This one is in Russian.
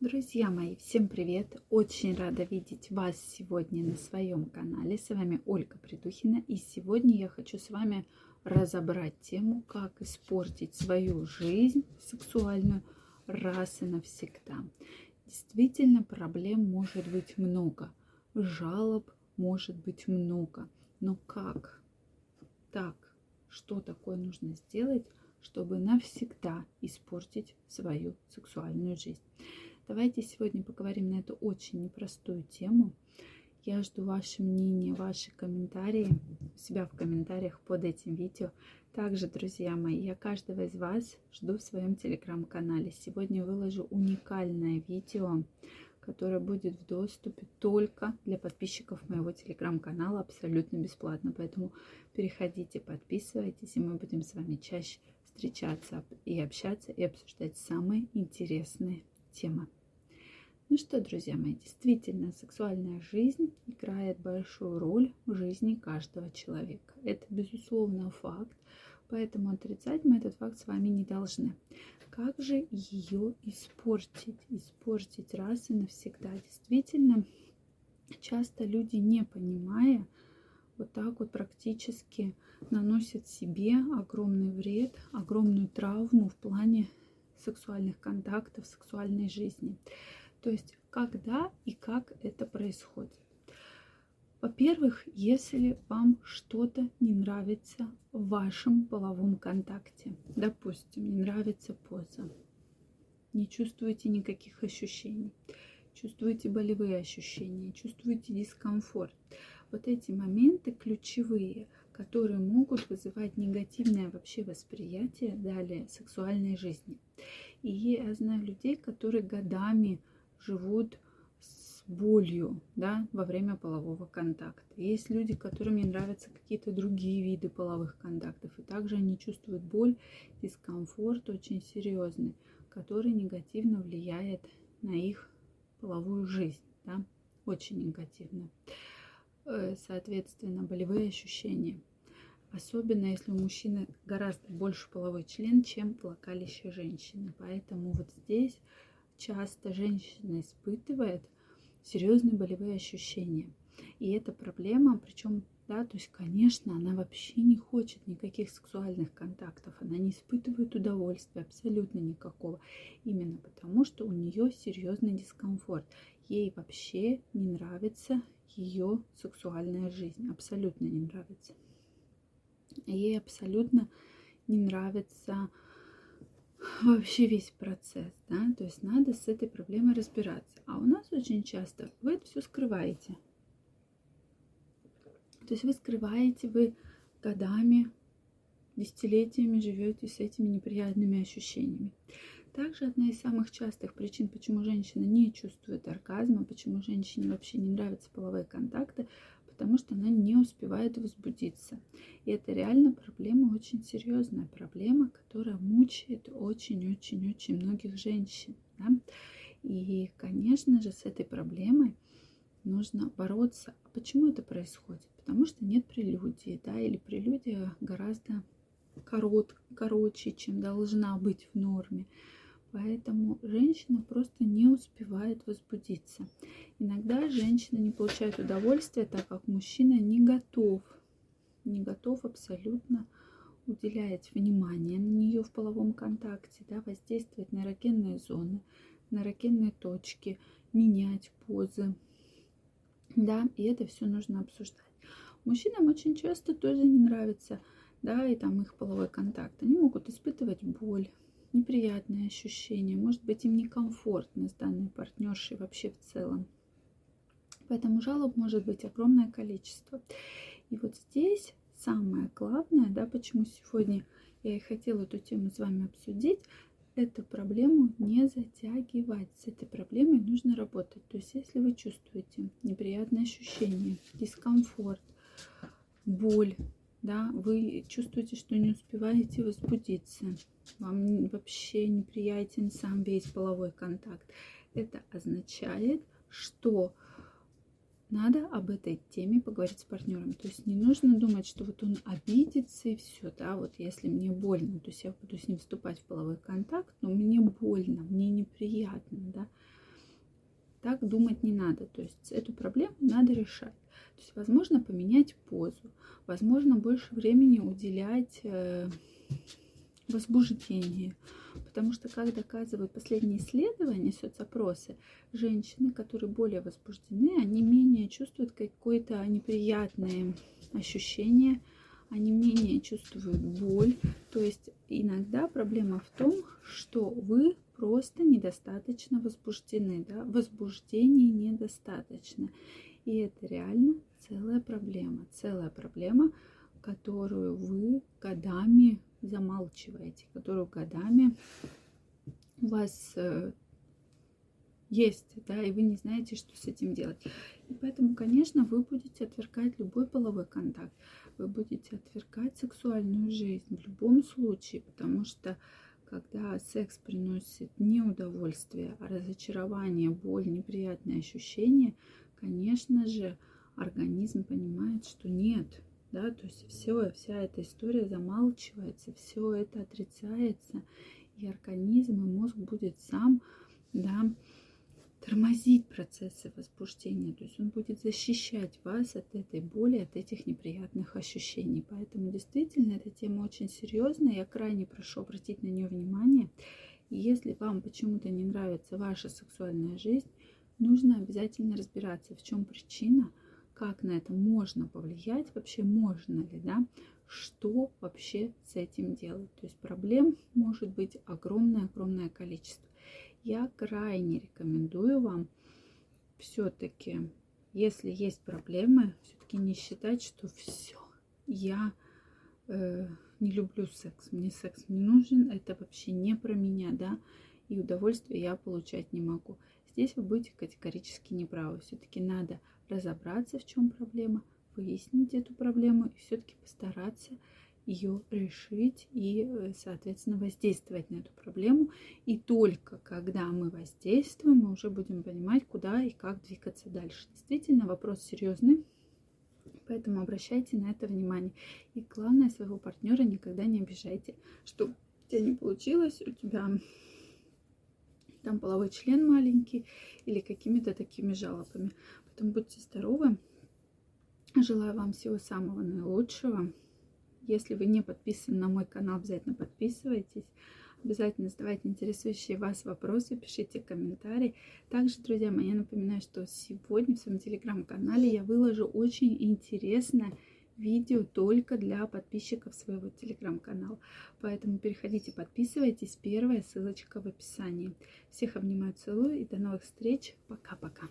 Друзья мои, всем привет! Очень рада видеть вас сегодня на своем канале. С вами Ольга Придухина. И сегодня я хочу с вами разобрать тему, как испортить свою жизнь сексуальную раз и навсегда. Действительно, проблем может быть много, жалоб может быть много. Но как? Так, что такое нужно сделать, чтобы навсегда испортить свою сексуальную жизнь? Давайте сегодня поговорим на эту очень непростую тему. Я жду ваше мнение, ваши комментарии у себя в комментариях под этим видео. Также, друзья мои, я каждого из вас жду в своем телеграм-канале. Сегодня выложу уникальное видео, которое будет в доступе только для подписчиков моего телеграм-канала абсолютно бесплатно. Поэтому переходите, подписывайтесь, и мы будем с вами чаще встречаться и общаться и обсуждать самые интересные тема. Ну что, друзья мои, действительно, сексуальная жизнь играет большую роль в жизни каждого человека. Это, безусловно, факт, поэтому отрицать мы этот факт с вами не должны. Как же ее испортить? Испортить раз и навсегда. Действительно, часто люди, не понимая, вот так вот практически наносят себе огромный вред, огромную травму в плане сексуальных контактов, сексуальной жизни. То есть когда и как это происходит. Во-первых, если вам что-то не нравится в вашем половом контакте, допустим, не нравится поза, не чувствуете никаких ощущений, чувствуете болевые ощущения, чувствуете дискомфорт. Вот эти моменты ключевые – которые могут вызывать негативное вообще восприятие далее сексуальной жизни. И я знаю людей, которые годами живут с болью да, во время полового контакта. Есть люди, которым не нравятся какие-то другие виды половых контактов, и также они чувствуют боль, дискомфорт очень серьезный, который негативно влияет на их половую жизнь, да, очень негативно. Э, соответственно, болевые ощущения. Особенно если у мужчины гораздо больше половой член, чем влагалище женщины. Поэтому вот здесь часто женщина испытывает серьезные болевые ощущения. И это проблема, причем, да, то есть, конечно, она вообще не хочет никаких сексуальных контактов, она не испытывает удовольствия абсолютно никакого, именно потому что у нее серьезный дискомфорт. Ей вообще не нравится ее сексуальная жизнь. Абсолютно не нравится. Ей абсолютно не нравится вообще весь процесс, да, то есть надо с этой проблемой разбираться. А у нас очень часто вы это все скрываете. То есть вы скрываете, вы годами, десятилетиями живете с этими неприятными ощущениями. Также одна из самых частых причин, почему женщина не чувствует оргазма, почему женщине вообще не нравятся половые контакты, потому что она не успевает возбудиться. И это реально проблема, очень серьезная проблема, которая мучает очень-очень-очень многих женщин. Да? И, конечно же, с этой проблемой нужно бороться. А почему это происходит? Потому что нет прелюдии, да, или прелюдия гораздо корот, короче, чем должна быть в норме. Поэтому женщина просто не успевает возбудиться. Иногда женщина не получает удовольствия, так как мужчина не готов, не готов абсолютно уделять внимание на нее в половом контакте, да, воздействовать на эрогенные зоны, на эрогенные точки, менять позы. Да, и это все нужно обсуждать. Мужчинам очень часто тоже не нравится, да, и там их половой контакт. Они могут испытывать боль, неприятные ощущения, может быть им некомфортно с данной партнершей вообще в целом. Поэтому жалоб может быть огромное количество. И вот здесь самое главное, да, почему сегодня я и хотела эту тему с вами обсудить, эту проблему не затягивать. С этой проблемой нужно работать. То есть, если вы чувствуете неприятные ощущения, дискомфорт, боль, да, вы чувствуете, что не успеваете возбудиться, вам вообще неприятен сам весь половой контакт. Это означает, что надо об этой теме поговорить с партнером. То есть не нужно думать, что вот он обидится и все, да, вот если мне больно, то есть я буду с ним вступать в половой контакт, но мне больно, мне неприятно, да. так думать не надо. То есть эту проблему надо решать. То есть, возможно, поменять позу, возможно, больше времени уделять э, возбуждению. Потому что, как доказывают последние исследования, соцопросы, женщины, которые более возбуждены, они менее чувствуют какое-то неприятное ощущение, они менее чувствуют боль. То есть иногда проблема в том, что вы просто недостаточно возбуждены, да, возбуждения недостаточно. И это реально целая проблема, целая проблема, которую вы годами замалчиваете, которую годами у вас э, есть, да, и вы не знаете, что с этим делать. И поэтому, конечно, вы будете отвергать любой половой контакт, вы будете отвергать сексуальную жизнь в любом случае, потому что когда секс приносит не удовольствие, а разочарование, боль, неприятные ощущения, конечно же, организм понимает, что нет, да, то есть все, вся эта история замалчивается, все это отрицается, и организм, и мозг будет сам, да, тормозить процессы возбуждения, то есть он будет защищать вас от этой боли, от этих неприятных ощущений. Поэтому действительно эта тема очень серьезная, я крайне прошу обратить на нее внимание. Если вам почему-то не нравится ваша сексуальная жизнь, нужно обязательно разбираться, в чем причина, как на это можно повлиять, вообще можно ли, да, что вообще с этим делать. То есть проблем может быть огромное-огромное количество. Я крайне рекомендую вам все-таки, если есть проблемы, все-таки не считать, что все, я э, не люблю секс, мне секс не нужен, это вообще не про меня, да, и удовольствие я получать не могу. Здесь вы будете категорически неправы. Все-таки надо разобраться, в чем проблема, выяснить эту проблему и все-таки постараться ее решить и, э, соответственно, воздействовать на эту проблему. И только когда мы воздействуем, мы уже будем понимать, куда и как двигаться дальше. Действительно, вопрос серьезный, поэтому обращайте на это внимание. И главное, своего партнера никогда не обижайте, что у тебя не получилось, у тебя там половой член маленький или какими-то такими жалобами. Поэтому будьте здоровы. Желаю вам всего самого наилучшего. Если вы не подписаны на мой канал, обязательно подписывайтесь. Обязательно задавайте интересующие вас вопросы, пишите комментарии. Также, друзья мои, я напоминаю, что сегодня в своем телеграм-канале я выложу очень интересное видео только для подписчиков своего телеграм-канала. Поэтому переходите, подписывайтесь. Первая ссылочка в описании. Всех обнимаю, целую и до новых встреч. Пока-пока.